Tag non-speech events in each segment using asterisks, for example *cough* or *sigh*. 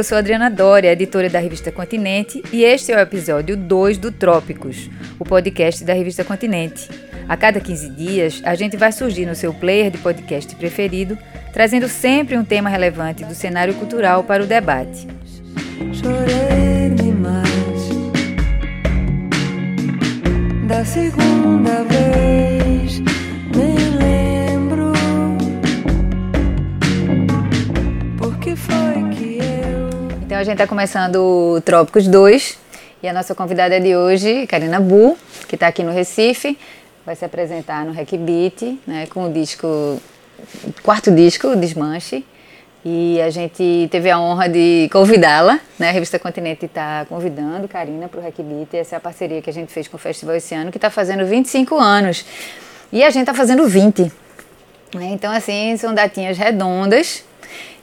Eu sou Adriana Doria, editora da revista Continente, e este é o episódio 2 do Trópicos, o podcast da revista Continente. A cada 15 dias, a gente vai surgir no seu player de podcast preferido, trazendo sempre um tema relevante do cenário cultural para o debate. Chorei demais da segunda vez, nem lembro porque foi a gente está começando o Trópicos 2 e a nossa convidada de hoje, Karina Bu, que está aqui no Recife, vai se apresentar no Hack Beat, né, com o disco, quarto disco, Desmanche. E a gente teve a honra de convidá-la, né? A revista Continente está convidando Karina para o Hackbeat. Essa é a parceria que a gente fez com o festival esse ano, que está fazendo 25 anos. E a gente está fazendo 20. Né? Então, assim, são datinhas redondas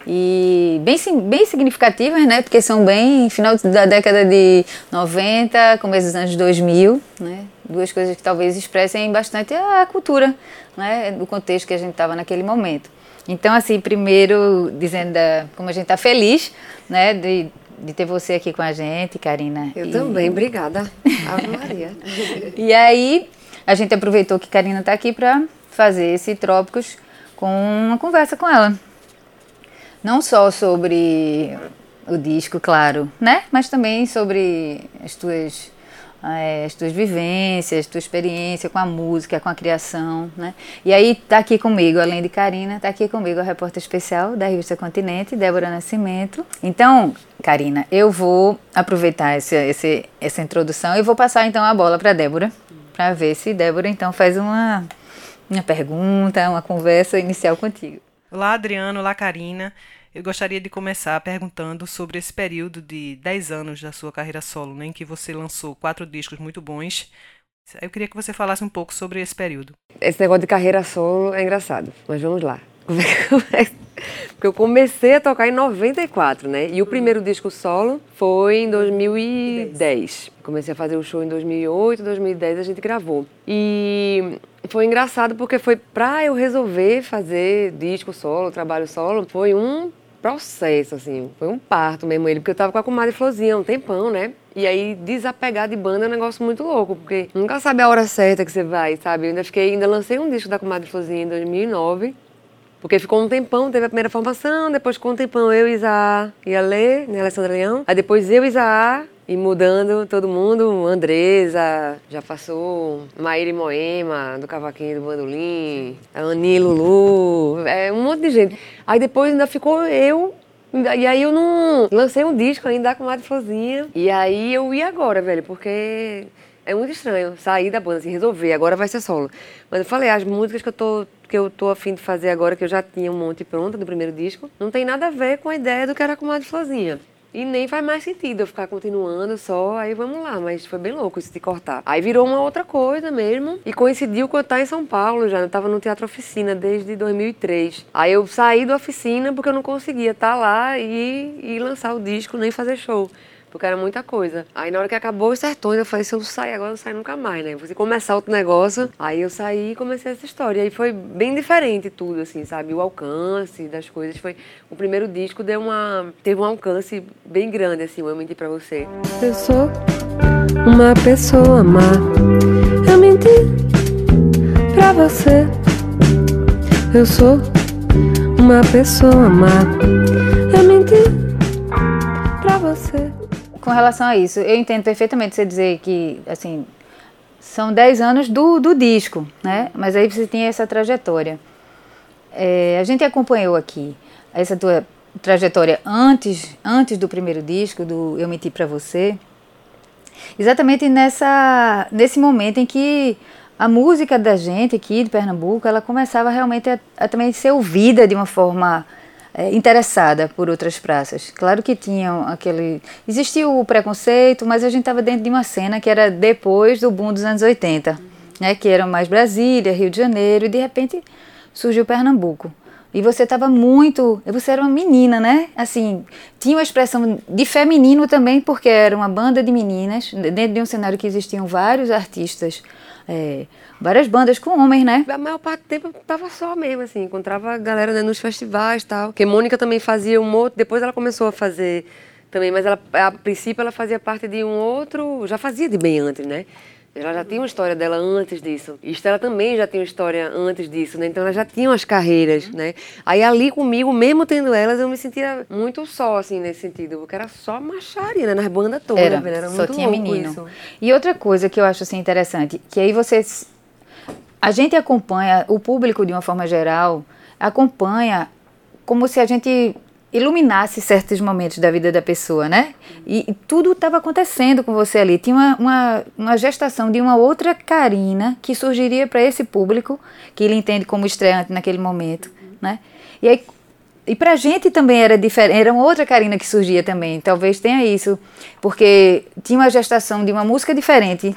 e bem, bem significativas, né? Porque são bem final da década de 90, começo dos anos 2000, né? Duas coisas que talvez expressem bastante a cultura, né? Do contexto que a gente estava naquele momento. Então, assim, primeiro dizendo da, como a gente está feliz, né, de, de ter você aqui com a gente, Karina. Eu e... também, obrigada. Ave Maria. *laughs* e aí, a gente aproveitou que Karina está aqui para fazer esse Trópicos com uma conversa com ela. Não só sobre o disco, claro, né? Mas também sobre as tuas é, as tuas vivências, tua experiência com a música, com a criação, né? E aí tá aqui comigo, além de Karina, tá aqui comigo a repórter especial da revista Continente, Débora Nascimento. Então, Karina, eu vou aproveitar esse, esse, essa introdução e vou passar então a bola para Débora, para ver se Débora então faz uma, uma pergunta, uma conversa inicial contigo. Olá, Adriano, olá, Karina. Eu gostaria de começar perguntando sobre esse período de 10 anos da sua carreira solo, né, em que você lançou quatro discos muito bons. Eu queria que você falasse um pouco sobre esse período. Esse negócio de carreira solo é engraçado, mas vamos lá. *laughs* Porque eu comecei a tocar em 94, né? E o primeiro disco solo foi em 2010. Comecei a fazer o show em 2008, 2010 a gente gravou. E foi engraçado porque foi pra eu resolver fazer disco solo, trabalho solo, foi um processo, assim, foi um parto mesmo ele, porque eu tava com a comadre Florzinha um tempão, né? E aí, desapegar de banda é um negócio muito louco, porque nunca sabe a hora certa que você vai, sabe? Eu ainda fiquei, ainda lancei um disco da comadre Florzinha em 2009, porque ficou um tempão, teve a primeira formação, depois ficou um tempão eu, Isa e a Lê, né, Alessandra Leão. Aí depois eu, Isa e mudando todo mundo, Andresa, já passou Maíra Moema, do Cavaquinho do Bandolim, Ani Lulu, é um monte de gente. Aí depois ainda ficou eu, e aí eu não lancei um disco ainda com a Florzinha. E aí eu ia agora, velho, porque é muito estranho sair da banda, assim, resolver, agora vai ser solo. Mas eu falei, as músicas que eu tô que eu tô afim de fazer agora, que eu já tinha um monte pronta do primeiro disco, não tem nada a ver com a ideia do que era com a Florzinha. E nem faz mais sentido eu ficar continuando só, aí vamos lá, mas foi bem louco isso de cortar. Aí virou uma outra coisa mesmo, e coincidiu com eu estar em São Paulo já, eu estava no Teatro Oficina desde 2003. Aí eu saí da oficina porque eu não conseguia estar lá e, e lançar o disco, nem fazer show porque era muita coisa. Aí na hora que acabou os sertões, eu falei, se eu sair agora, eu saio nunca mais, né? Vou começar outro negócio. Aí eu saí e comecei essa história. E foi bem diferente tudo, assim, sabe? O alcance das coisas foi... O primeiro disco deu uma... Teve um alcance bem grande, assim, eu menti pra você. Eu sou uma pessoa má. Eu menti pra você. Eu sou uma pessoa má. Eu menti pra você com relação a isso, eu entendo perfeitamente você dizer que, assim, são 10 anos do, do disco, né? Mas aí você tem essa trajetória. É, a gente acompanhou aqui essa tua trajetória antes, antes do primeiro disco, do Eu Menti Pra Você, exatamente nessa, nesse momento em que a música da gente aqui de Pernambuco, ela começava realmente a, a também ser ouvida de uma forma é, interessada por outras praças. Claro que tinham aquele. Existia o preconceito, mas a gente estava dentro de uma cena que era depois do boom dos anos 80, né, que era mais Brasília, Rio de Janeiro, e de repente surgiu Pernambuco. E você estava muito. Você era uma menina, né? Assim, tinha uma expressão de feminino também, porque era uma banda de meninas, dentro de um cenário que existiam vários artistas é, várias bandas com homens, né? A maior parte do tempo tava só mesmo, assim, encontrava a galera né, nos festivais e tal. Porque Mônica também fazia um outro, depois ela começou a fazer também, mas ela, a princípio ela fazia parte de um outro, já fazia de bem antes, né? Ela já tinha uma história dela antes disso. E Estela também já tinha uma história antes disso, né? Então elas já tinham as carreiras, né? Aí ali comigo, mesmo tendo elas, eu me sentia muito só, assim, nesse sentido. Porque era só macharia, né? Nas bandas todas, Era, velho. Era só muito tinha menino. isso. E outra coisa que eu acho assim interessante, que aí vocês a gente acompanha o público de uma forma geral, acompanha como se a gente iluminasse certos momentos da vida da pessoa, né? E, e tudo estava acontecendo com você ali. Tinha uma, uma, uma gestação de uma outra Karina que surgiria para esse público, que ele entende como estreante naquele momento, né? E aí e pra gente também era diferente, era uma outra Karina que surgia também. Talvez tenha isso, porque tinha uma gestação de uma música diferente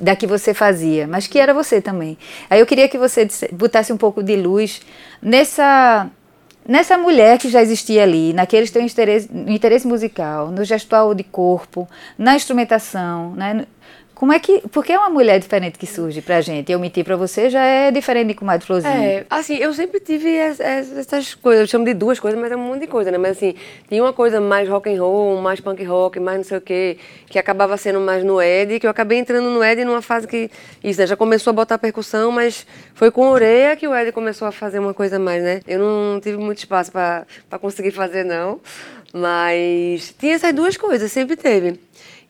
da que você fazia, mas que era você também. Aí eu queria que você botasse um pouco de luz nessa nessa mulher que já existia ali, naqueles teu interesse, interesse musical, no gestual de corpo, na instrumentação, né? Como é que, porque é uma mulher diferente que surge pra gente? Eu mentir pra você já é diferente de comadre Florzinha. É, assim, eu sempre tive es- es- essas coisas, eu chamo de duas coisas, mas é um monte de coisa, né? Mas assim, tinha uma coisa mais rock and roll, mais punk rock, mais não sei o quê, que acabava sendo mais no Ed, que eu acabei entrando no Ed numa fase que, isso, né? Já começou a botar percussão, mas foi com Oreia que o Ed começou a fazer uma coisa mais, né? Eu não tive muito espaço para conseguir fazer, não, mas tinha essas duas coisas, sempre teve.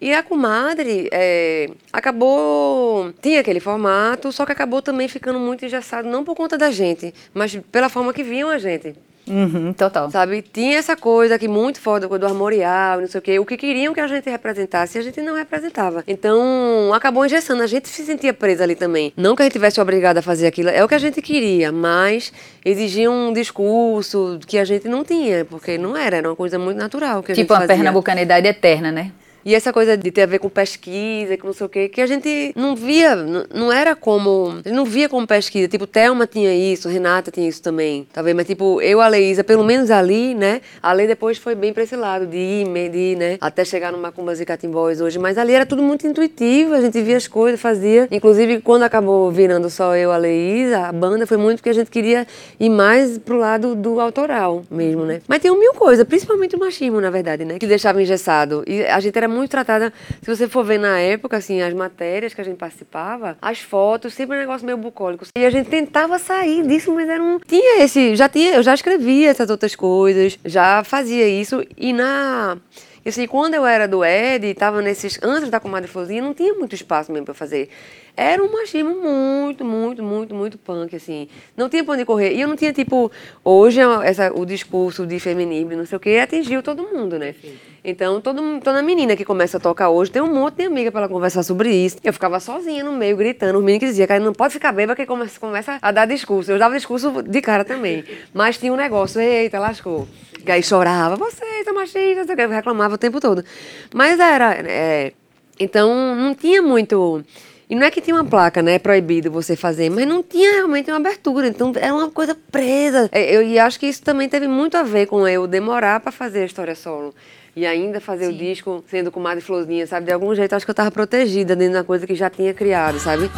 E a comadre é, acabou. Tinha aquele formato, só que acabou também ficando muito engessado, não por conta da gente, mas pela forma que viam a gente. Uhum, total. Sabe? Tinha essa coisa aqui muito foda, coisa do armorial, não sei o quê. O que queriam que a gente representasse, a gente não representava. Então, acabou engessando. A gente se sentia presa ali também. Não que a gente tivesse obrigada a fazer aquilo, é o que a gente queria, mas exigia um discurso que a gente não tinha, porque não era, era uma coisa muito natural que a Tipo gente uma fazia. pernambucanidade eterna, né? E essa coisa de ter a ver com pesquisa, com não sei o quê, que a gente não via, não era como. A gente não via como pesquisa. Tipo, Thelma tinha isso, Renata tinha isso também. Tá vendo? Mas, tipo, eu, a Leísa, pelo menos ali, né? A Lei depois foi bem pra esse lado, de ir, medir, né? Até chegar no Macumbas e Catimbós hoje. Mas ali era tudo muito intuitivo, a gente via as coisas, fazia. Inclusive, quando acabou virando só eu, a Leísa, a banda foi muito porque a gente queria ir mais pro lado do autoral mesmo, né? Mas tem um mil coisas, principalmente o machismo, na verdade, né? Que deixava engessado. E a gente era muito tratada, se você for ver na época, assim, as matérias que a gente participava, as fotos, sempre um negócio meio bucólico. E a gente tentava sair disso, mas era um... Tinha esse... Já tinha... Eu já escrevia essas outras coisas, já fazia isso. E na... E assim, quando eu era do Ed, tava nesses. Antes da comadre Florzinha, não tinha muito espaço mesmo pra fazer. Era um machismo muito, muito, muito, muito punk, assim. Não tinha pra onde correr. E eu não tinha, tipo, hoje essa, o discurso de feminismo, não sei o quê, atingiu todo mundo, né? Então, todo, toda menina que começa a tocar hoje tem um monte de amiga pra ela conversar sobre isso. Eu ficava sozinha no meio, gritando. Os meninos que diziam, não pode ficar bêbada que começa, começa a dar discurso. Eu dava discurso de cara também. Mas tinha um negócio, eita, lascou. Que aí chorava, sei o quê, eu reclamava o tempo todo. Mas era. é, então, não tinha muito. E não é que tinha uma placa, né? Proibido você fazer, mas não tinha realmente uma abertura. Então, era uma coisa presa. É, Eu, e acho que isso também teve muito a ver com eu demorar para fazer a história solo. E ainda fazer o disco sendo com Madre Florzinha, sabe? De algum jeito, acho que eu tava protegida dentro da coisa que já tinha criado, sabe?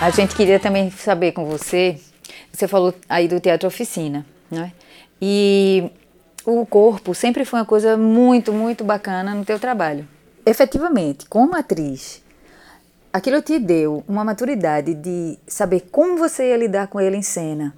A gente queria também saber com você, você falou aí do teatro oficina, né? E o corpo sempre foi uma coisa muito, muito bacana no teu trabalho. Efetivamente, como atriz, aquilo te deu uma maturidade de saber como você ia lidar com ele em cena.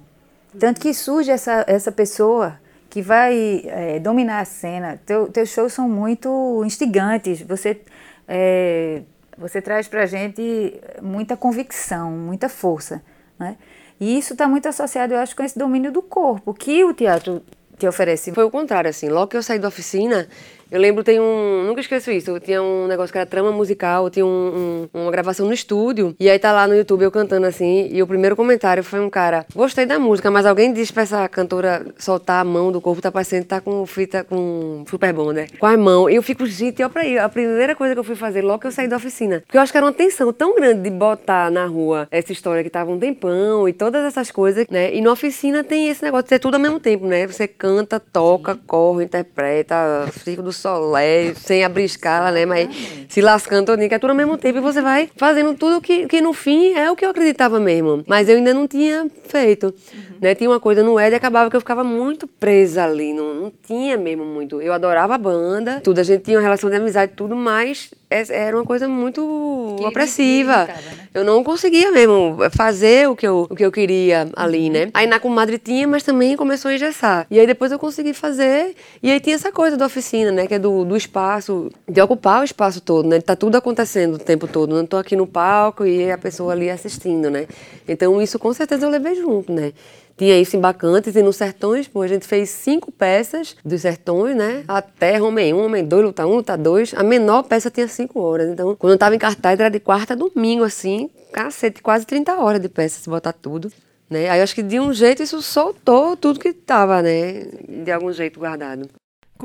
Tanto que surge essa, essa pessoa que vai eh, dominar a cena. Teu, teus shows são muito instigantes. Você, eh, você traz pra gente muita convicção, muita força. Né? E isso está muito associado, eu acho, com esse domínio do corpo, que o teatro te oferece. Foi o contrário, assim. Logo que eu saí da oficina, Eu lembro, tem um. Nunca esqueço isso. Tinha um negócio que era trama musical, tinha um, um, uma gravação no estúdio. E aí tá lá no YouTube eu cantando assim. E o primeiro comentário foi um cara: Gostei da música, mas alguém disse pra essa cantora soltar a mão do corpo, tá parecendo tá com fita com super bom, né? Com a mão. E eu fico, gente, olha pra aí. A primeira coisa que eu fui fazer logo que eu saí da oficina. Porque eu acho que era uma tensão tão grande de botar na rua essa história que tava um tempão e todas essas coisas, né? E na oficina tem esse negócio de ser tudo ao mesmo tempo, né? Você canta, toca, corre, interpreta, fica do solé, sem abrir escala, né? Mas se lascando todinho, que é tudo ao mesmo tempo e você vai fazendo tudo que, que no fim é o que eu acreditava mesmo. Mas eu ainda não tinha feito, né? Tinha uma coisa no Ed e acabava que eu ficava muito presa ali, não, não tinha mesmo muito. Eu adorava a banda, tudo, a gente tinha uma relação de amizade e tudo, mas era uma coisa muito Que opressiva. né? Eu não conseguia mesmo fazer o que eu, o que eu queria ali, né? Aí na comadre tinha, mas também começou a engessar. E aí depois eu consegui fazer. E aí tinha essa coisa da oficina, né? Que é do, do espaço, de ocupar o espaço todo, né? Tá tudo acontecendo o tempo todo. Não tô aqui no palco e a pessoa ali assistindo, né? Então isso com certeza eu levei junto, né? Tinha isso em Bacantes e nos Sertões, pô, a gente fez cinco peças dos Sertões, né? Até Homem 1, Homem 2, Luta 1, Luta 2. A menor peça tinha cinco horas. Então, quando eu tava em cartaz, era de quarta a domingo, assim, cacete, quase 30 horas de peça, se botar tudo. Né? Aí eu acho que de um jeito isso soltou tudo que tava, né? De algum jeito guardado.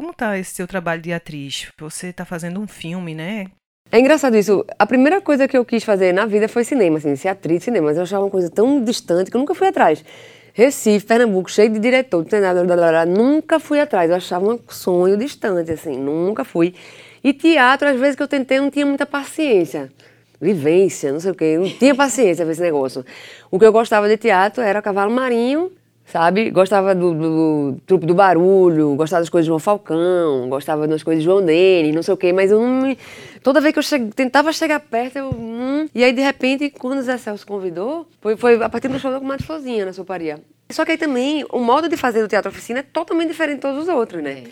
Como tá esse seu trabalho de atriz? Você tá fazendo um filme, né? É engraçado isso. A primeira coisa que eu quis fazer na vida foi cinema, assim, ser atriz cinema. Mas eu achava uma coisa tão distante que eu nunca fui atrás. Recife, Pernambuco, cheio de diretor, não tem nada, blá, blá, blá, nunca fui atrás. Eu achava um sonho distante, assim, nunca fui. E teatro, às vezes que eu tentei, eu não tinha muita paciência. Vivência, não sei o quê, eu não tinha paciência pra esse negócio. O que eu gostava de teatro era Cavalo Marinho, sabe? Gostava do, do, do Trupe do Barulho, gostava das coisas de João Falcão, gostava das coisas de João Denis, não sei o quê, mas eu não me... Toda vez que eu che- tentava chegar perto, eu... Hum, e aí, de repente, quando o Zé Celso convidou, foi, foi a partir do show da Comadre Flozinha, na Soparia. Só que aí também, o modo de fazer do teatro oficina é totalmente diferente de todos os outros, né?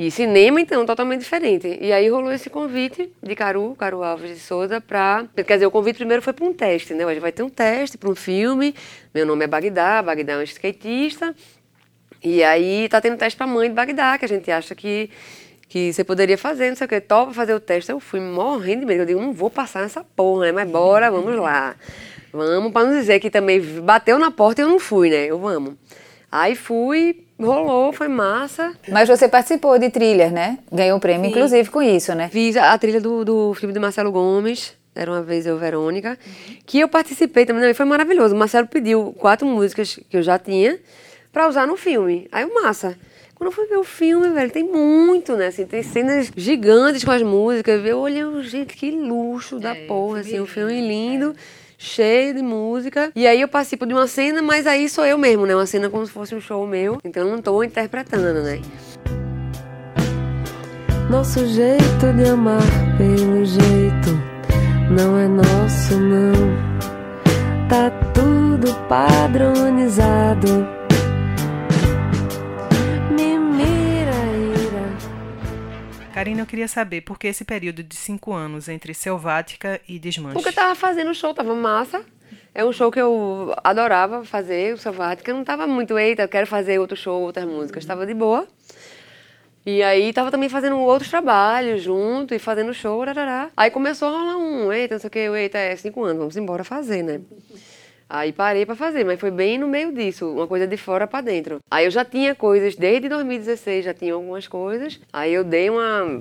E cinema, então, totalmente diferente. E aí rolou esse convite de Caru, Caru Alves de Souza, pra. Quer dizer, o convite primeiro foi para um teste, né? Hoje vai ter um teste para um filme. Meu nome é Bagdá, Bagdá é um skatista. E aí tá tendo teste pra mãe de Bagdá, que a gente acha que, que você poderia fazer, não sei o quê. Topa fazer o teste. Eu fui morrendo de medo. Eu digo, não vou passar nessa porra, né? Mas bora, vamos lá. Vamos, pra não dizer que também bateu na porta e eu não fui, né? Eu vamos. Aí fui, rolou, foi massa. Mas você participou de trilhas, né? Ganhou o prêmio, inclusive, com isso, né? Fiz a, a trilha do, do filme de Marcelo Gomes, Era Uma Vez Eu, Verônica, que eu participei também, não, e foi maravilhoso. O Marcelo pediu quatro músicas que eu já tinha pra usar no filme. Aí o massa. Quando eu fui ver o filme, velho, tem muito, né? Assim, tem cenas gigantes com as músicas. Eu olhei, gente, que luxo da porra, assim, um filme lindo, cheio de música. E aí eu participo de uma cena, mas aí sou eu mesmo, né? Uma cena como se fosse um show meu. Então eu não tô interpretando, né? Nosso jeito de amar pelo jeito não é nosso, não. Tá tudo padronizado. Karina, eu queria saber por que esse período de cinco anos entre Selvática e Desmanche? Porque eu tava fazendo show, tava massa. É um show que eu adorava fazer, o Selvática. Eu não tava muito, eita, eu quero fazer outro show, outras músicas. Tava de boa. E aí tava também fazendo outros trabalhos junto e fazendo show, rarará. Aí começou a rolar um, eita, não sei o que, eita, é cinco anos, vamos embora fazer, né? Aí parei pra fazer, mas foi bem no meio disso, uma coisa de fora pra dentro. Aí eu já tinha coisas, desde 2016 já tinha algumas coisas. Aí eu dei uma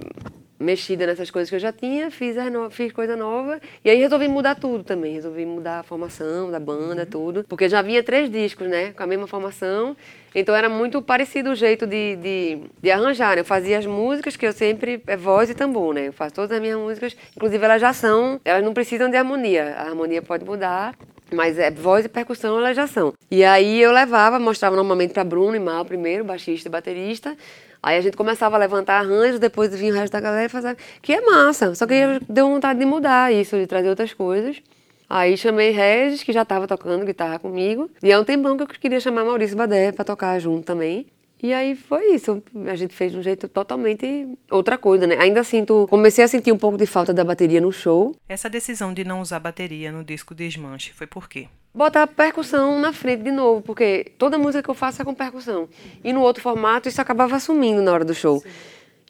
mexida nessas coisas que eu já tinha, fiz, no- fiz coisa nova. E aí resolvi mudar tudo também. Resolvi mudar a formação da banda, tudo. Porque já vinha três discos, né? Com a mesma formação. Então era muito parecido o jeito de, de, de arranjar. né? Eu fazia as músicas que eu sempre. É voz e tambor, né? Eu faço todas as minhas músicas. Inclusive elas já são. Elas não precisam de harmonia. A harmonia pode mudar. Mas é voz e percussão, elas já são. E aí eu levava, mostrava normalmente para Bruno e Mal primeiro, baixista e baterista. Aí a gente começava a levantar arranjos, depois vinha o resto da galera e fazia. Que é massa. Só que deu vontade de mudar isso, de trazer outras coisas. Aí chamei Regis, que já estava tocando guitarra comigo. E há um tempão que eu queria chamar Maurício Badé para tocar junto também. E aí foi isso. A gente fez de um jeito totalmente outra coisa, né? Ainda sinto. Comecei a sentir um pouco de falta da bateria no show. Essa decisão de não usar bateria no disco Desmanche foi por quê? botar a percussão na frente de novo, porque toda música que eu faço é com percussão. E no outro formato isso acabava sumindo na hora do show.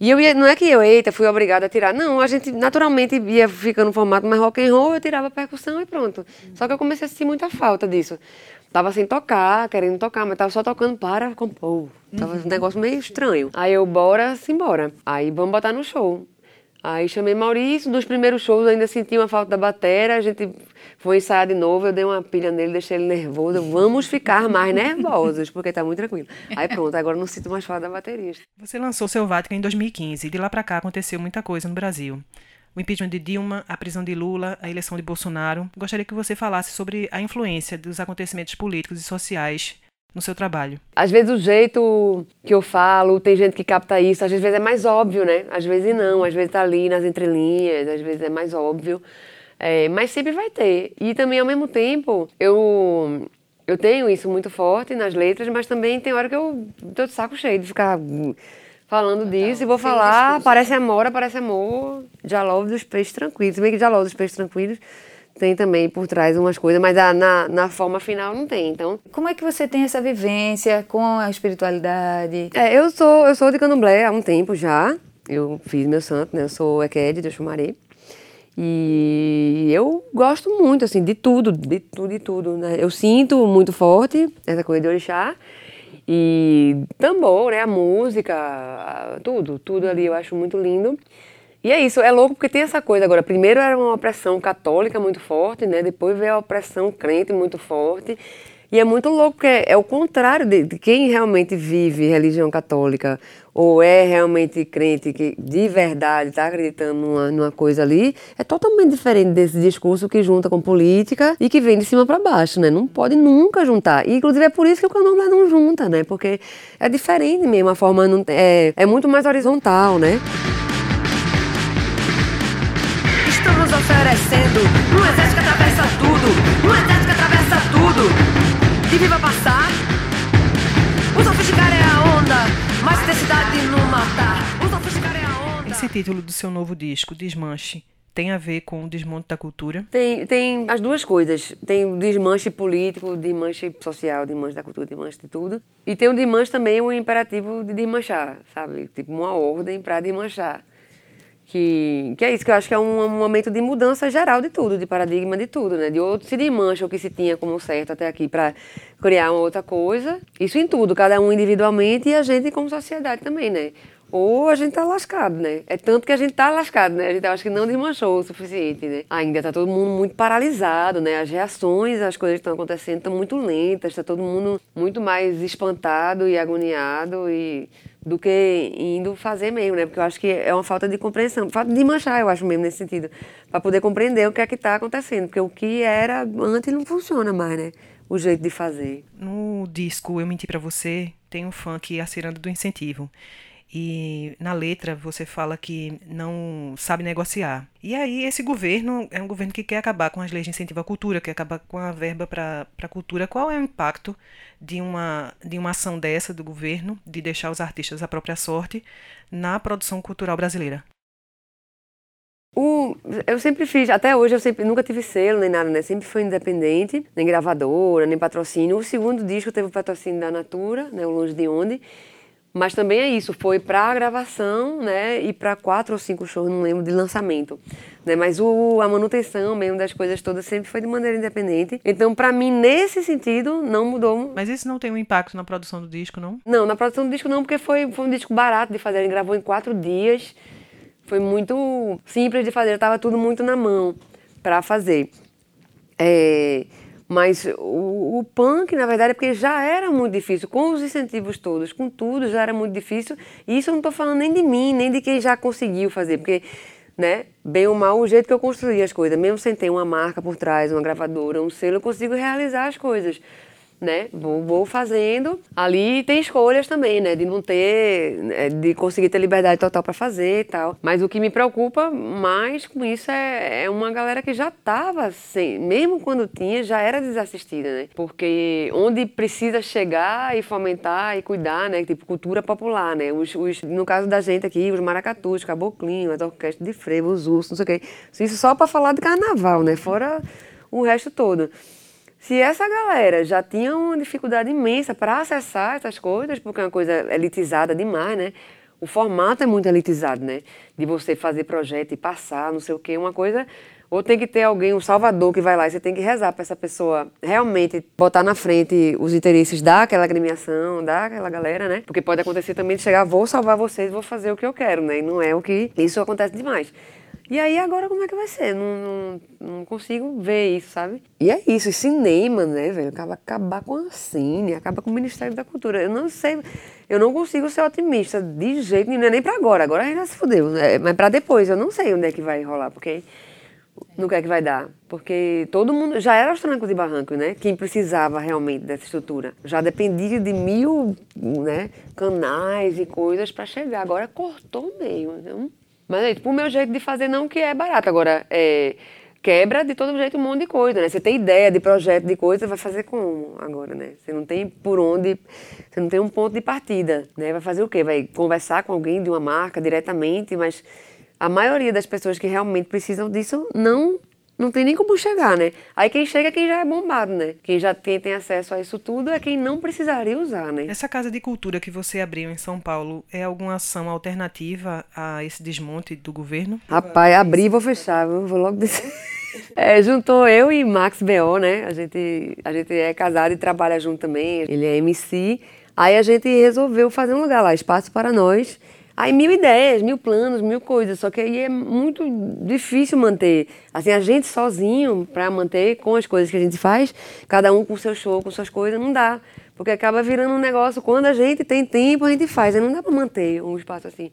E eu ia, não é que eu, eita, fui obrigada a tirar. Não, a gente naturalmente ia ficando no formato mais rock and roll, eu tirava percussão e pronto. Só que eu comecei a sentir muita falta disso. Tava sem tocar, querendo tocar, mas tava só tocando para compor. Tava um negócio meio estranho. Aí eu, bora, simbora. Aí vamos botar no show. Aí chamei Maurício, nos primeiros shows ainda senti uma falta da bateria, a gente foi ensaiar de novo, eu dei uma pilha nele, deixei ele nervoso, vamos ficar mais nervosos, porque tá muito tranquilo. Aí pronto, agora não sinto mais falta da bateria. Você lançou Selvática em 2015 e de lá para cá aconteceu muita coisa no Brasil. O impeachment de Dilma, a prisão de Lula, a eleição de Bolsonaro. Gostaria que você falasse sobre a influência dos acontecimentos políticos e sociais no seu trabalho. Às vezes o jeito que eu falo, tem gente que capta isso, às vezes é mais óbvio, né? Às vezes não, às vezes tá ali nas entrelinhas, às vezes é mais óbvio. É, mas sempre vai ter. E também, ao mesmo tempo, eu, eu tenho isso muito forte nas letras, mas também tem hora que eu tô de saco cheio de ficar falando disso e vou falar, parece amor, parece amor, Jalove dos Peixes Tranquilos. Se bem que Jalove dos Peixes Tranquilos tem também por trás umas coisas, mas a, na, na forma final não tem. Então, Como é que você tem essa vivência com a espiritualidade? é, eu sou eu sou de Candomblé há um tempo já. Eu fiz meu santo, né? Eu sou Eked de Oxumaré. E eu gosto muito, assim, de tudo, de tudo, de tudo, né? Eu sinto muito forte essa coisa de orixá. E tambor, né? A música, tudo, tudo ali eu acho muito lindo. E é isso, é louco porque tem essa coisa agora. Primeiro era uma opressão católica muito forte, né? Depois veio a opressão crente muito forte. E é muito louco porque é o contrário de, de quem realmente vive religião católica ou é realmente crente que de verdade está acreditando numa, numa coisa ali, é totalmente diferente desse discurso que junta com política e que vem de cima para baixo, né? Não pode nunca juntar. E, inclusive é por isso que o candomblé não junta, né? Porque é diferente mesmo, a forma não, é, é muito mais horizontal, né? Estamos oferecendo um exército que atravessa tudo, um exército que atravessa tudo. E viva passar. O sofisticado é a onda, intensidade matar. O sofisticado é a onda. Esse título do seu novo disco, Desmanche, tem a ver com o desmonte da cultura? Tem, tem as duas coisas. Tem o desmanche político, o desmanche social, o desmanche da cultura, o desmanche de tudo. E tem o desmanche também, o imperativo de desmanchar, sabe? Tipo, uma ordem para desmanchar. Que, que é isso, que eu acho que é um, um momento de mudança geral de tudo, de paradigma de tudo, né? De outro se desmancha o que se tinha como certo até aqui para criar uma outra coisa. Isso em tudo, cada um individualmente e a gente como sociedade também, né? Ou a gente tá lascado, né? É tanto que a gente tá lascado, né? A gente acho que não desmanchou o suficiente, né? Ainda tá todo mundo muito paralisado, né? As reações às coisas que estão acontecendo estão muito lentas, tá todo mundo muito mais espantado e agoniado e do que indo fazer mesmo, né? Porque eu acho que é uma falta de compreensão, falta de manchar, eu acho mesmo nesse sentido, para poder compreender o que é que está acontecendo, porque o que era antes não funciona mais, né? O jeito de fazer. No disco Eu Menti Pra Você, tem o funk A Ciranda do Incentivo. E na letra você fala que não sabe negociar. E aí esse governo é um governo que quer acabar com as leis de incentivo à cultura, quer acabar com a verba para a cultura. Qual é o impacto de uma, de uma ação dessa do governo, de deixar os artistas à própria sorte, na produção cultural brasileira? O, eu sempre fiz, até hoje eu sempre nunca tive selo nem nada, né? Sempre fui independente, nem gravadora, nem patrocínio. O segundo disco teve o patrocínio da Natura, né? O Longe de Onde. Mas também é isso, foi para gravação, né? E para quatro ou cinco shows, não lembro, de lançamento. Né? Mas o, a manutenção mesmo das coisas todas sempre foi de maneira independente. Então, para mim, nesse sentido, não mudou. Mas isso não tem um impacto na produção do disco, não? Não, na produção do disco não, porque foi, foi um disco barato de fazer. Ele gravou em quatro dias. Foi muito simples de fazer, estava tudo muito na mão para fazer. É, mas o, o punk, na verdade, é porque já era muito difícil, com os incentivos todos, com tudo, já era muito difícil. E isso eu não estou falando nem de mim, nem de quem já conseguiu fazer, porque, né, bem ou mal, o jeito que eu construí as coisas, mesmo sem ter uma marca por trás, uma gravadora, um selo, eu consigo realizar as coisas né? Vou, vou fazendo. Ali tem escolhas também, né? De não ter, né, de conseguir ter liberdade total para fazer e tal. Mas o que me preocupa mais com isso é, é uma galera que já estava, sem, mesmo quando tinha, já era desassistida, né? Porque onde precisa chegar e fomentar e cuidar, né? Tipo cultura popular, né? Os, os, no caso da gente aqui, os maracatus, caboclinho, as orquestras de frevo, os ursos, não sei o quê. Isso só para falar de carnaval, né? Fora o resto todo. Se essa galera já tinha uma dificuldade imensa para acessar essas coisas, porque é uma coisa elitizada demais, né? o formato é muito elitizado, né? De você fazer projeto e passar, não sei o quê, uma coisa. Ou tem que ter alguém, um salvador que vai lá e você tem que rezar para essa pessoa realmente botar na frente os interesses daquela agremiação, daquela galera, né? Porque pode acontecer também de chegar, vou salvar vocês, vou fazer o que eu quero, né? E não é o que. Isso acontece demais. E aí agora como é que vai ser? Não, não, não consigo ver isso, sabe? E é isso, e cinema, né, velho? Acaba acabar com a cine, acaba com o Ministério da Cultura. Eu não sei, eu não consigo ser otimista de jeito nenhum, é nem pra agora, agora a gente já se fudeu, né? mas pra depois, eu não sei onde é que vai rolar, porque no que é que vai dar. Porque todo mundo, já era os trancos e barrancos, né? Quem precisava realmente dessa estrutura. Já dependia de mil né, canais e coisas para chegar, agora cortou meio, então... Mas é tipo o meu jeito de fazer não que é barato. Agora, é, quebra de todo jeito um monte de coisa, né? Você tem ideia de projeto, de coisa, vai fazer como agora, né? Você não tem por onde, você não tem um ponto de partida, né? Vai fazer o quê? Vai conversar com alguém de uma marca diretamente, mas a maioria das pessoas que realmente precisam disso não não tem nem como chegar, né? Aí quem chega é quem já é bombado, né? Quem já tem, tem acesso a isso tudo é quem não precisaria usar, né? Essa casa de cultura que você abriu em São Paulo é alguma ação alternativa a esse desmonte do governo? Rapaz, abri e vou fechar, vou logo dizer. *laughs* É, juntou eu e Max B.O., né? A gente, a gente é casado e trabalha junto também. Ele é MC. Aí a gente resolveu fazer um lugar lá, espaço para nós. Aí mil ideias, mil planos, mil coisas, só que aí é muito difícil manter. Assim, a gente sozinho, para manter com as coisas que a gente faz, cada um com seu show, com suas coisas, não dá. Porque acaba virando um negócio, quando a gente tem tempo, a gente faz. Aí não dá para manter um espaço assim.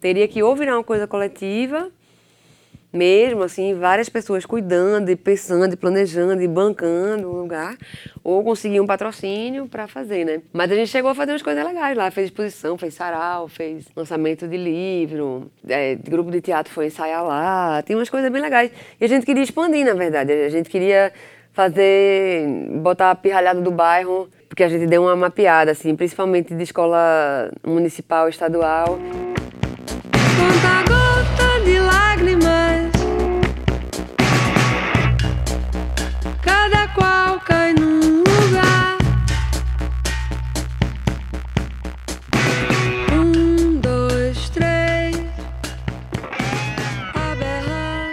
Teria que ou virar uma coisa coletiva, mesmo assim, várias pessoas cuidando e pensando e planejando e bancando o lugar, ou conseguir um patrocínio para fazer, né? Mas a gente chegou a fazer umas coisas legais lá, fez exposição, fez sarau, fez lançamento de livro, é, grupo de teatro foi ensaiar lá, tem umas coisas bem legais. E a gente queria expandir, na verdade, a gente queria fazer, botar a pirralhada do bairro, porque a gente deu uma mapeada, assim, principalmente de escola municipal, estadual. Conta Cada qual cai num lugar. Um, dois, três. A berrar.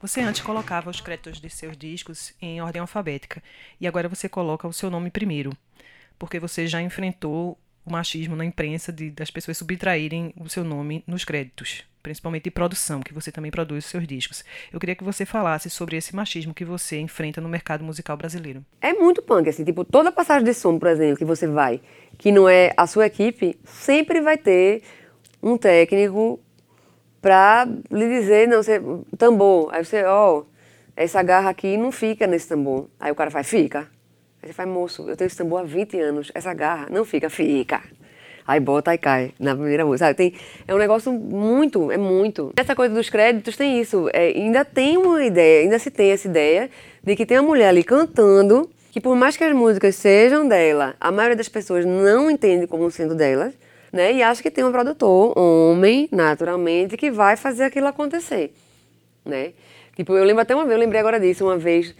Você antes colocava os créditos de seus discos em ordem alfabética e agora você coloca o seu nome primeiro, porque você já enfrentou o machismo na imprensa de, das pessoas subtraírem o seu nome nos créditos, principalmente de produção, que você também produz os seus discos. Eu queria que você falasse sobre esse machismo que você enfrenta no mercado musical brasileiro. É muito punk, assim, tipo, toda passagem de som, por exemplo, que você vai, que não é a sua equipe, sempre vai ter um técnico pra lhe dizer, não, você, tambor, aí você, ó, essa garra aqui não fica nesse tambor. Aí o cara faz, fica. Aí você faz, moço, eu tenho esse tambor há 20 anos, essa garra não fica, fica. Aí bota e cai na primeira música. Sabe? Tem, é um negócio muito, é muito. Essa coisa dos créditos tem isso. é, ainda tem uma ideia, ainda se tem essa ideia de que tem uma mulher ali cantando, que por mais que as músicas sejam dela, a maioria das pessoas não entende como sendo delas, né? E acha que tem um produtor, homem, naturalmente, que vai fazer aquilo acontecer, né? Tipo, eu lembro até uma vez, eu lembrei agora disso, uma vez,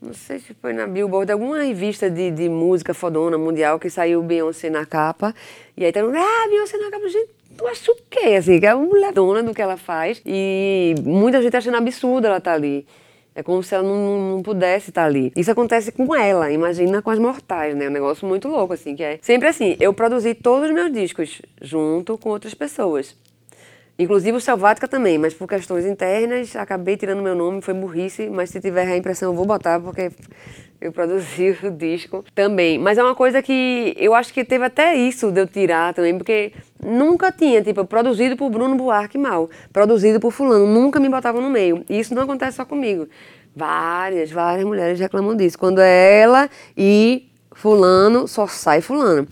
não sei se foi na Billboard, alguma revista de, de música fodona mundial que saiu Beyoncé na capa. E aí todo mundo, ah, Beyoncé na capa, gente, tu acha o quê? Assim, que é uma mulher dona do que ela faz. E muita gente achando absurdo ela estar ali. É como se ela não, não- não pudesse estar ali. Isso acontece com ela, imagina com as mortais, né? Um negócio muito louco, assim, que é sempre assim. Eu produzi todos os meus discos junto com outras pessoas. Inclusive o Selvática também, mas por questões internas acabei tirando meu nome, foi burrice, mas se tiver reimpressão eu vou botar porque eu produzi *laughs* o disco também. Mas é uma coisa que eu acho que teve até isso de eu tirar também, porque nunca tinha, tipo, produzido por Bruno Buarque mal, produzido por fulano, nunca me botavam no meio. E isso não acontece só comigo. Várias, várias mulheres reclamam disso. Quando é ela e fulano, só sai fulano.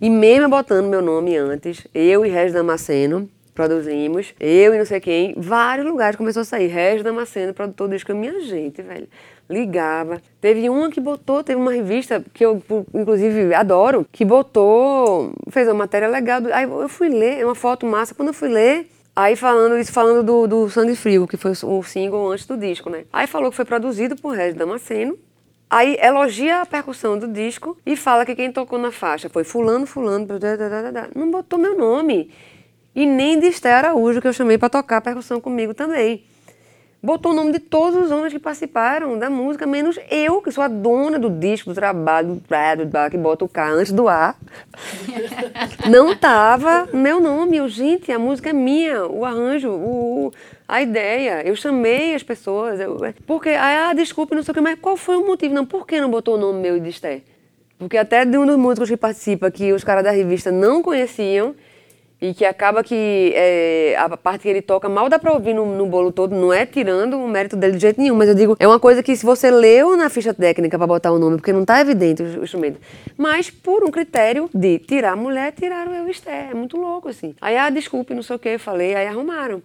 E mesmo botando meu nome antes, eu e Regis Damasceno, produzimos, eu e não sei quem, vários lugares começou a sair. Regis Damasceno, produtor do disco, minha gente, velho. Ligava. Teve uma que botou, teve uma revista que eu, inclusive, adoro, que botou, fez uma matéria legal. Aí eu fui ler, uma foto massa, quando eu fui ler, Aí falando isso, falando do, do Sangue Frio, que foi o single antes do disco, né? Aí falou que foi produzido por Regis Damasceno. Aí elogia a percussão do disco e fala que quem tocou na faixa foi fulano, fulano, da, da, da, da. não botou meu nome. E nem de Araújo, que eu chamei para tocar percussão comigo também. Botou o nome de todos os homens que participaram da música, menos eu, que sou a dona do disco, do trabalho, do prado, que bota o K antes do A. *laughs* Não tava meu nome. Eu, gente, a música é minha, o arranjo, o, a ideia. Eu chamei as pessoas. Eu, porque, ah, desculpe, não sei o que, mas qual foi o motivo? Não, por que não botou o nome meu e de? Porque até de um dos músicos que participa, que os caras da revista não conheciam, e que acaba que é, a parte que ele toca mal dá pra ouvir no, no, bolo todo, não é tirando o mérito dele de jeito nenhum, mas eu digo, é uma coisa que se você leu na ficha técnica para botar o nome, porque não tá evidente o, o, instrumento, mas por um critério de tirar a mulher, tiraram eu Esté, é muito louco assim. Aí, ah, desculpe, não sei o que, falei, aí arrumaram.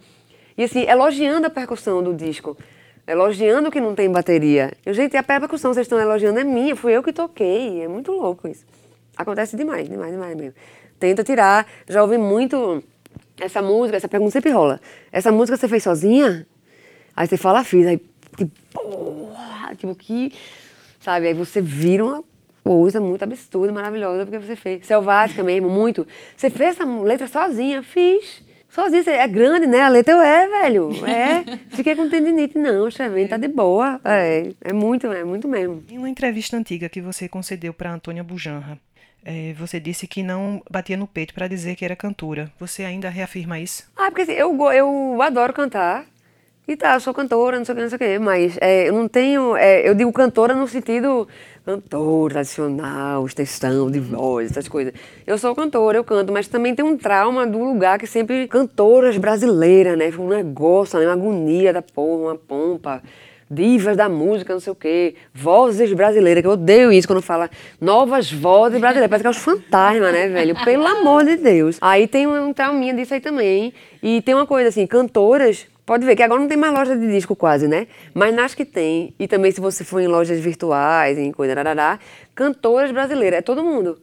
E assim, elogiando a percussão do disco, elogiando que não tem bateria. Eu, gente, a percussão vocês estão elogiando é minha, fui eu que toquei, é muito louco isso. Acontece demais, demais, demais mesmo tenta tirar. Já ouvi muito essa música, essa pergunta sempre rola. Essa música você fez sozinha? Aí você fala, fiz. Aí, que porra, tipo, que. Sabe? Aí você vira uma coisa muito absurda, maravilhosa, porque você fez. Selvática mesmo, muito. Você fez essa letra sozinha? Fiz. Sozinha, é grande, né? A letra eu é, velho. É. *laughs* Fiquei com tendinite, não, escrevendo, tá de boa. É, é muito, é muito mesmo. Em uma entrevista antiga que você concedeu para Antônia Bujanra, é, você disse que não batia no peito para dizer que era cantora. Você ainda reafirma isso? Ah, porque assim, eu, eu adoro cantar. E tá, sou cantora, não sei o que, não sei o que. Mas é, eu não tenho. É, eu digo cantora no sentido cantor tradicional, extensão de voz, essas coisas. Eu sou cantora, eu canto, mas também tem um trauma do lugar que sempre cantoras brasileiras, né? Um negócio, né? uma agonia da porra, uma pompa divas da música, não sei o quê, vozes brasileiras, que eu odeio isso quando fala novas vozes brasileiras, parece que é os fantasmas, né, velho? Pelo amor de Deus. Aí tem um trauminha disso aí também. E tem uma coisa assim, cantoras, pode ver que agora não tem mais loja de disco quase, né? Mas nas que tem, e também se você for em lojas virtuais, em coisa, cantoras brasileiras, é todo mundo.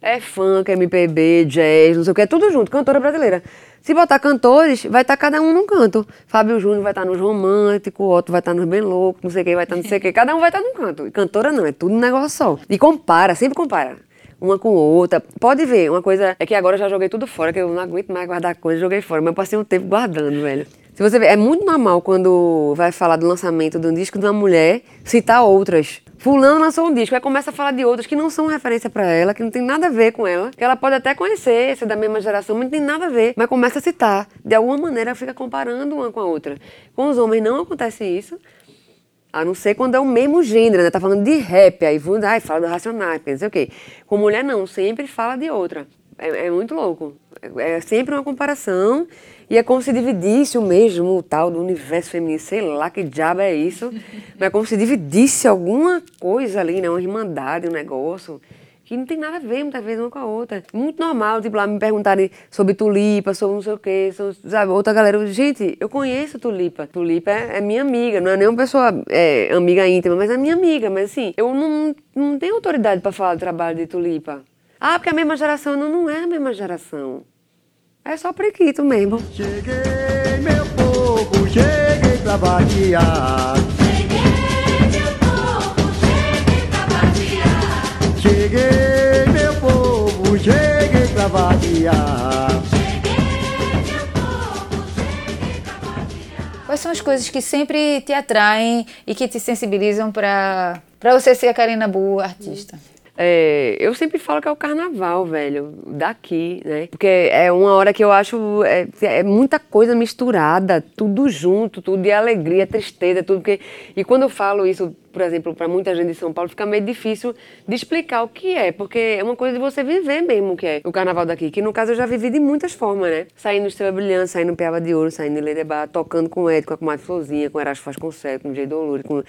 É funk, MPB, jazz, não sei o que, é tudo junto, cantora brasileira. Se botar cantores, vai estar tá cada um num canto. Fábio Júnior vai estar tá nos românticos, Otto vai estar tá nos bem loucos, não sei quem vai estar não sei quê. Cada um vai estar num canto. E cantora não, é tudo um negócio só. E compara, sempre compara. Uma com outra. Pode ver, uma coisa. É que agora eu já joguei tudo fora, que eu não aguento mais guardar coisa, joguei fora. Mas eu passei um tempo guardando, velho. Se você ver, é muito normal quando vai falar do lançamento de um disco de uma mulher citar outras. Fulano lançou um disco, aí começa a falar de outras que não são referência para ela, que não tem nada a ver com ela, que ela pode até conhecer, ser da mesma geração, mas não tem nada a ver. Mas começa a citar. De alguma maneira fica comparando uma com a outra. Com os homens não acontece isso. A não ser quando é o mesmo gênero, né? Tá falando de rap, aí ai, fala do Racionais, não sei o quê. Com mulher não, sempre fala de outra. É, é muito louco. É, é sempre uma comparação e é como se dividisse o mesmo o tal do universo feminino, sei lá que diabo é isso, *laughs* mas é como se dividisse alguma coisa ali, né? Uma irmandade, um negócio, que não tem nada a ver muitas vezes uma com a outra. Muito normal, tipo, lá me perguntarem sobre tulipa, sobre não sei o quê, sobre, sabe? Outra galera, gente, eu conheço tulipa. Tulipa é, é minha amiga, não é nem uma pessoa é, amiga íntima, mas é minha amiga. Mas assim, eu não, não tenho autoridade para falar do trabalho de tulipa. Ah, porque é a mesma geração. Não, não é a mesma geração. É só prequito mesmo. Cheguei, meu povo, cheguei pra vadiar. Cheguei, meu povo, cheguei pra vadiar. Cheguei, meu povo, cheguei pra. Quais são as coisas que sempre te atraem e que te sensibilizam para você ser a Karina Bu, artista? É, eu sempre falo que é o carnaval, velho, daqui, né? Porque é uma hora que eu acho é, é muita coisa misturada, tudo junto, tudo de alegria, tristeza, tudo que e quando eu falo isso, por exemplo, para muita gente de São Paulo, fica meio difícil de explicar o que é, porque é uma coisa de você viver mesmo o que é o carnaval daqui, que no caso eu já vivi de muitas formas, né? Saindo Estrela Brilhante, saindo Piaba de Ouro, saindo Ledebar, tocando com Ed, com a Comadre Florzinha, com Erasmo Vasconcelos, com Jay Dolores, com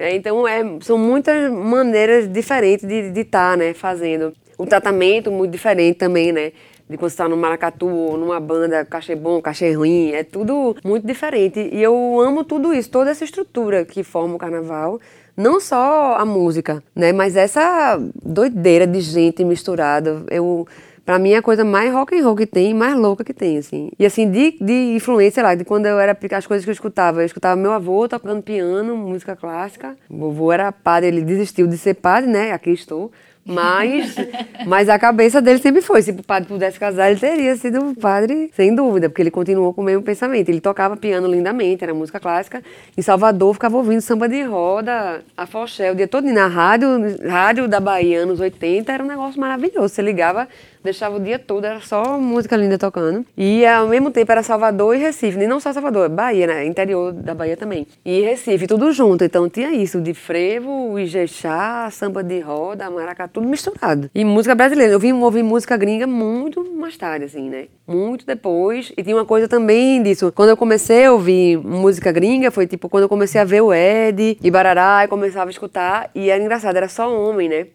é, então, é, são muitas maneiras diferentes de estar tá, né, fazendo. O tratamento muito diferente também, né? De quando está no maracatu ou numa banda, cachê bom, cachê ruim, é tudo muito diferente. E eu amo tudo isso, toda essa estrutura que forma o carnaval. Não só a música, né? Mas essa doideira de gente misturada. Eu Pra mim é a coisa mais rock and roll que tem, mais louca que tem, assim. E assim, de, de influência, sei lá, de quando eu era as coisas que eu escutava. Eu escutava meu avô tocando piano, música clássica. O vovô era padre, ele desistiu de ser padre, né? Aqui estou. Mas, *laughs* mas a cabeça dele sempre foi. Se o padre pudesse casar, ele teria sido um padre, sem dúvida, porque ele continuou com o mesmo pensamento. Ele tocava piano lindamente, era música clássica. Em Salvador, ficava ouvindo samba de roda, a foché, o dia todo na rádio, rádio da Bahia, anos 80, era um negócio maravilhoso. Você ligava, deixava o dia todo, era só música linda tocando. E ao mesmo tempo era Salvador e Recife, e não só Salvador, Bahia, né? Interior da Bahia também. E Recife, tudo junto. Então tinha isso, de frevo, Ijexá, samba de roda, maracá, tudo misturado. E música brasileira. Eu vim ouvir música gringa muito mais tarde, assim, né? Muito depois. E tinha uma coisa também disso. Quando eu comecei a ouvir música gringa, foi tipo quando eu comecei a ver o Ed e Barará, e começava a escutar. E era engraçado, era só homem, né?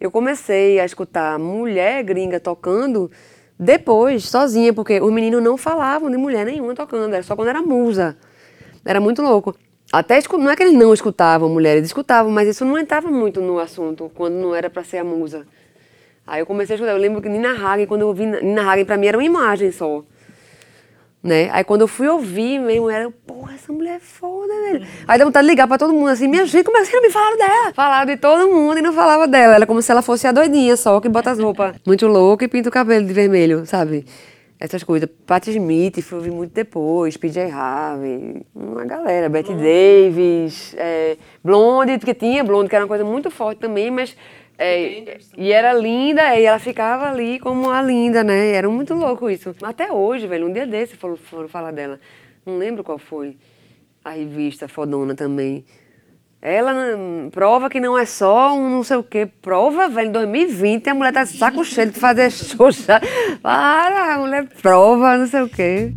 Eu comecei a escutar mulher gringa tocando depois, sozinha, porque os meninos não falavam de mulher nenhuma tocando, era só quando era musa. Era muito louco. Até não é que eles não escutavam mulheres, escutavam, mas isso não entrava muito no assunto quando não era pra ser a musa. Aí eu comecei a escutar. Eu lembro que Nina Hagen, quando eu ouvi Nina Hagen, pra mim era uma imagem só. Né? Aí quando eu fui ouvir mesmo, era, porra, essa mulher é foda, velho. Aí deu vontade de ligar pra todo mundo assim, minha gente, como é que vocês não me falaram dela? Falaram de todo mundo e não falava dela. Era como se ela fosse a doidinha só, que bota as roupas *laughs* muito louca e pinta o cabelo de vermelho, sabe? Essas coisas. Patti Smith, fui ouvir muito depois, PJ Harvey, uma galera, Betty Davis, é, Blonde, porque tinha Blonde, que era uma coisa muito forte também, mas é, e era linda, e ela ficava ali como a linda, né? Era muito louco isso. Até hoje, velho, um dia desse foram, foram falar dela. Não lembro qual foi. A revista fodona também. Ela hum, prova que não é só um não sei o quê. Prova, velho, em 2020 a mulher tá saco *laughs* cheio de fazer *laughs* show já. Para, a mulher prova, não sei o quê.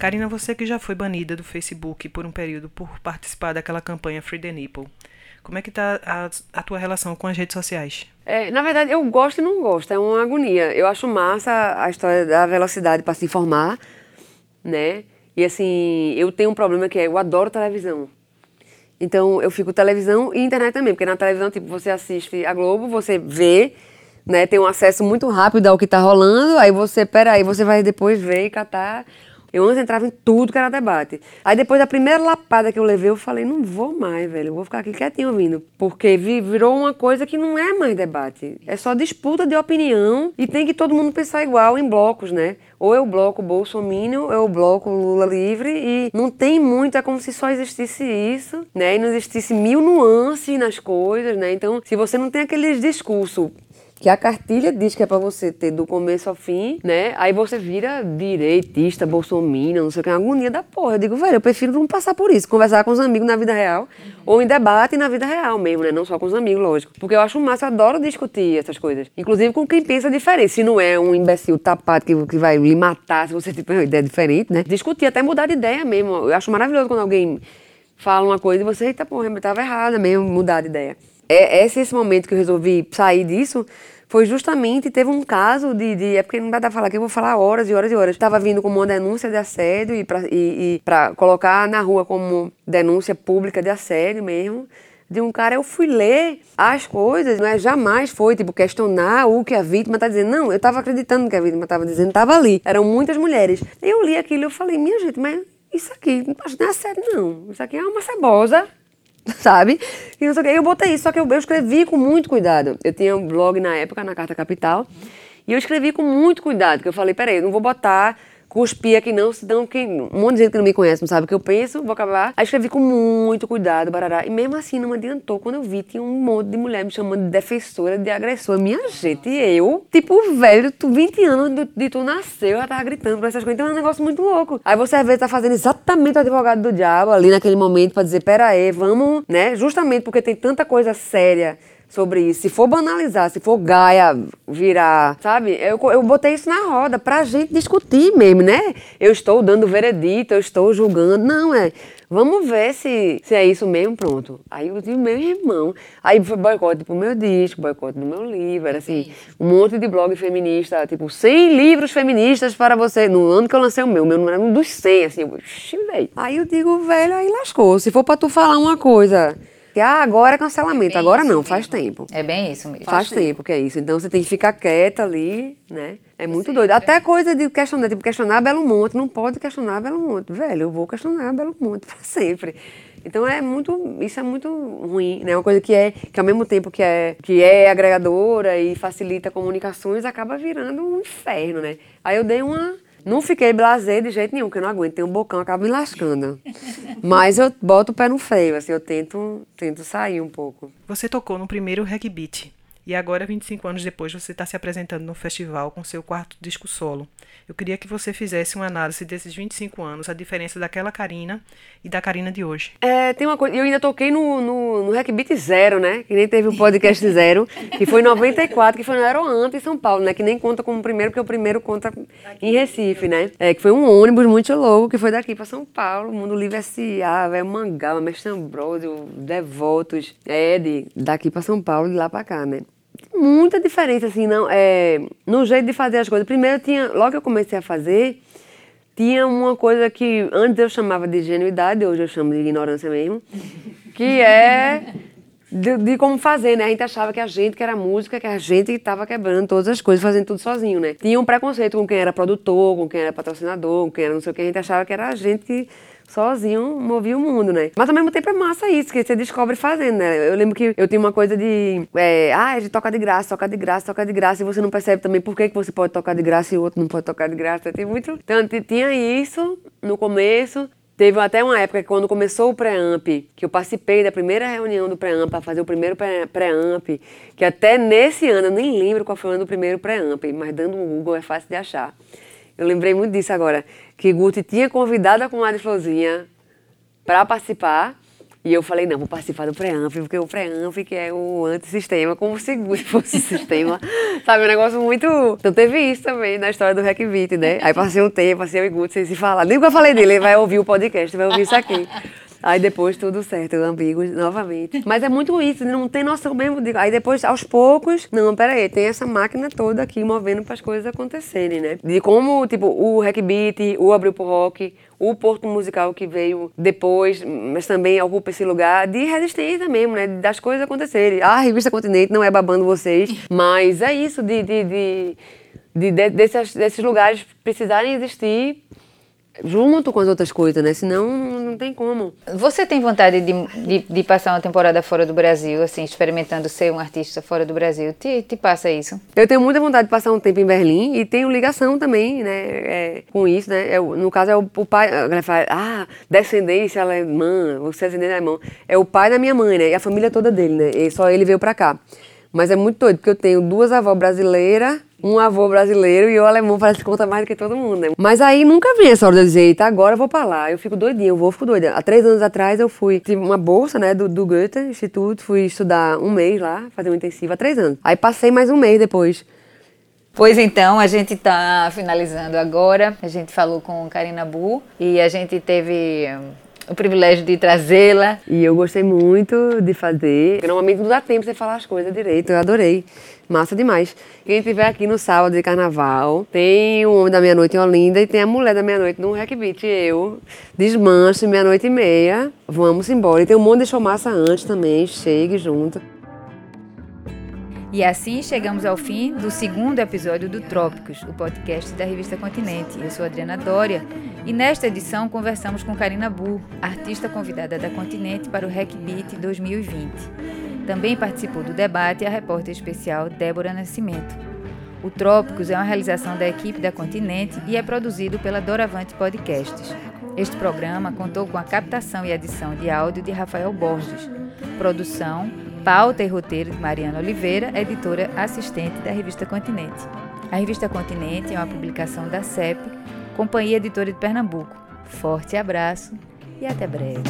Karina, você que já foi banida do Facebook por um período por participar daquela campanha Free the Nipple, como é que tá a, a tua relação com as redes sociais? É, na verdade, eu gosto e não gosto, é uma agonia. Eu acho massa a história da velocidade para se informar, né? E assim, eu tenho um problema que é, eu adoro televisão. Então, eu fico televisão e internet também, porque na televisão, tipo, você assiste a Globo, você vê, né, tem um acesso muito rápido ao que tá rolando, aí você, peraí, você vai depois ver e catar. Eu antes entrava em tudo que era debate. Aí depois da primeira lapada que eu levei, eu falei, não vou mais, velho, eu vou ficar aqui quietinho ouvindo. Porque vi- virou uma coisa que não é mais debate. É só disputa de opinião e tem que todo mundo pensar igual em blocos, né? Ou o bloco Bolsonaro, o bloco Lula livre, e não tem muito, é como se só existisse isso, né? E não existisse mil nuances nas coisas, né? Então, se você não tem aqueles discursos que a cartilha diz que é pra você ter do começo ao fim, né? Aí você vira direitista, bolsominion, não sei o que, é uma agonia da porra. Eu digo, velho, eu prefiro não passar por isso, conversar com os amigos na vida real, ou em debate na vida real mesmo, né? Não só com os amigos, lógico. Porque eu acho massa, eu adoro discutir essas coisas. Inclusive com quem pensa diferente. Se não é um imbecil tapado que, que vai lhe matar se você *laughs* tiver uma ideia diferente, né? Discutir, até mudar de ideia mesmo. Eu acho maravilhoso quando alguém fala uma coisa e você, eita porra, eu tava errada mesmo, mudar de ideia. É, esse, esse momento que eu resolvi sair disso foi justamente, teve um caso de, de é porque não dá pra falar que eu vou falar horas e horas e horas. Tava vindo como uma denúncia de assédio e pra, e, e pra colocar na rua como denúncia pública de assédio mesmo. De um cara, eu fui ler as coisas, não é? Jamais foi, tipo, questionar o que a vítima tá dizendo. Não, eu tava acreditando que a vítima tava dizendo, tava ali. Eram muitas mulheres. Eu li aquilo e eu falei, minha gente, mas isso aqui não é sério, não. Isso aqui é uma cebosa *laughs* sabe? E não sei o quê. Eu botei isso, só que eu, eu escrevi com muito cuidado. Eu tinha um blog na época, na Carta Capital, e eu escrevi com muito cuidado, porque eu falei, peraí, eu não vou botar cuspir aqui não, senão quem, um monte de gente que não me conhece não sabe o que eu penso, vou acabar. Aí escrevi com muito cuidado, barará. E mesmo assim não adiantou. Quando eu vi, tinha um monte de mulher me chamando de defensora, de agressora. Minha gente, eu, tipo, velho, tu 20 anos de, de tu nasceu, eu já tava gritando por essas coisas. Então é um negócio muito louco. Aí você às vezes tá fazendo exatamente o advogado do diabo ali naquele momento pra dizer, pera aí, vamos, né? Justamente porque tem tanta coisa séria sobre isso. Se for banalizar, se for Gaia virar, sabe? Eu, eu botei isso na roda pra gente discutir mesmo, né? Eu estou dando veredito, eu estou julgando. Não, é. Vamos ver se, se é isso mesmo, pronto. Aí eu disse, meu irmão. Aí foi boicote pro meu disco, boicote no meu livro, era assim, um monte de blog feminista, tipo, 100 livros feministas para você. No ano que eu lancei o meu, meu não era um dos 100, assim, eu, "Ixi, velho. Aí eu digo, velho, aí lascou. Se for pra tu falar uma coisa, que ah, agora é cancelamento, bem agora não, mesmo. faz tempo. É bem isso mesmo. Faz tempo que é isso. Então você tem que ficar quieta ali, né? É muito doido. Até coisa de questionar, tipo, questionar Belo Monte. Não pode questionar Belo Monte. Velho, eu vou questionar Belo Monte *laughs* pra sempre. Então é muito, isso é muito ruim, né? Uma coisa que é, que ao mesmo tempo que é, que é agregadora e facilita comunicações, acaba virando um inferno, né? Aí eu dei uma, não fiquei blasé de jeito nenhum, porque eu não aguento, tem um bocão, acaba me lascando. Mas eu boto o pé no freio, assim, eu tento, tento sair um pouco. Você tocou no primeiro Reg Beat e agora, 25 anos depois, você está se apresentando no festival com seu quarto disco solo. Eu queria que você fizesse uma análise desses 25 anos, a diferença daquela Karina e da Karina de hoje. É, tem uma coisa, eu ainda toquei no, no, no Hack Beat Zero, né? Que nem teve o podcast *laughs* Zero, que foi em 94, que foi no Aeroamp em São Paulo, né? Que nem conta como primeiro, porque o primeiro conta em Recife, né? É, que foi um ônibus muito louco, que foi daqui pra São Paulo, Mundo Livre S.A., Velho Mangaba, Mestre Ambrosio, Devotos, Ed, daqui pra São Paulo e lá pra cá, né? Muita diferença, assim, não, é, no jeito de fazer as coisas. Primeiro, tinha, logo que eu comecei a fazer, tinha uma coisa que antes eu chamava de ingenuidade, hoje eu chamo de ignorância mesmo, *laughs* que é de, de como fazer, né? A gente achava que a gente que era música, que a gente que estava quebrando todas as coisas, fazendo tudo sozinho, né? Tinha um preconceito com quem era produtor, com quem era patrocinador, com quem era não sei o que, a gente achava que era a gente que sozinho movia o mundo, né? Mas ao mesmo tempo é massa isso, que você descobre fazendo, né? Eu lembro que eu tinha uma coisa de, é, ah, a gente toca de graça, toca de graça, toca de graça, e você não percebe também por que, que você pode tocar de graça e o outro não pode tocar de graça. Tem muito. Então, tinha isso no começo. Teve até uma época que quando começou o pré-amp, que eu participei da primeira reunião do pré-amp para fazer o primeiro pré- pré-amp, que até nesse ano, eu nem lembro qual foi o ano do primeiro pré-amp, mas dando um Google é fácil de achar. Eu lembrei muito disso agora, que Guti tinha convidado a comadre Florzinha para participar. E eu falei, não, vou participar do pré-amp, porque o pré-amp que é o antissistema, como se *laughs* fosse sistema. Sabe, um negócio muito... Então teve isso também na história do Hack Beat, né? Aí passei um tempo, passei eu e Guti sem se falar. Nem que eu falei dele, ele vai ouvir o podcast, vai ouvir isso aqui. Aí depois tudo certo, ambigo novamente. Mas é muito isso, não tem noção mesmo. De... Aí depois, aos poucos, não, peraí, tem essa máquina toda aqui movendo para as coisas acontecerem, né? De como, tipo, o Hack Beat, o Abril pro Rock, o Porto Musical que veio depois, mas também ocupa esse lugar de resistência mesmo, né? Das coisas acontecerem. Ah, a revista Continente não é babando vocês, mas é isso, de, de, de, de- desses, desses lugares precisarem existir junto com as outras coisas, né? Senão não tem como. Você tem vontade de, de, de passar uma temporada fora do Brasil, assim, experimentando ser um artista fora do Brasil? Te, te passa isso? Eu tenho muita vontade de passar um tempo em Berlim e tenho ligação também, né, é, com isso, né? É no caso é o, o pai, a galera fala, ah, descendência alemã, você é descendente alemão. É o pai da minha mãe, né? E a família toda dele, né? E só ele veio pra cá. Mas é muito doido, porque eu tenho duas avós brasileiras, um avô brasileiro e o alemão parece que conta mais do que todo mundo, né? Mas aí nunca vem essa hora de eu dizer, eita, agora eu vou pra lá. Eu fico doidinha, eu vou, fico doida. Há três anos atrás eu fui, tive uma bolsa, né, do, do Goethe Instituto, fui estudar um mês lá, fazer um intensivo há três anos. Aí passei mais um mês depois. Pois então, a gente está finalizando agora. A gente falou com Karina Bu e a gente teve o privilégio de trazê-la. E eu gostei muito de fazer. Normalmente não dá tempo de falar as coisas direito. Eu adorei. Massa demais. Quem estiver aqui no sábado de carnaval, tem o Homem da Meia-Noite em Olinda e tem a Mulher da Meia-Noite no Hack Beat. Eu, desmanche, meia-noite e meia. Vamos embora. E tem um monte de show massa antes também. Chegue junto. E assim chegamos ao fim do segundo episódio do Trópicos, o podcast da revista Continente. Eu sou Adriana Dória e nesta edição conversamos com Karina Bu, artista convidada da Continente para o Hack Beat 2020. Também participou do debate a repórter especial Débora Nascimento. O Trópicos é uma realização da equipe da Continente e é produzido pela Doravante Podcasts. Este programa contou com a captação e edição de áudio de Rafael Borges. Produção, pauta e roteiro de Mariana Oliveira, editora assistente da revista Continente. A revista Continente é uma publicação da CEP, Companhia Editora de Pernambuco. Forte abraço e até breve.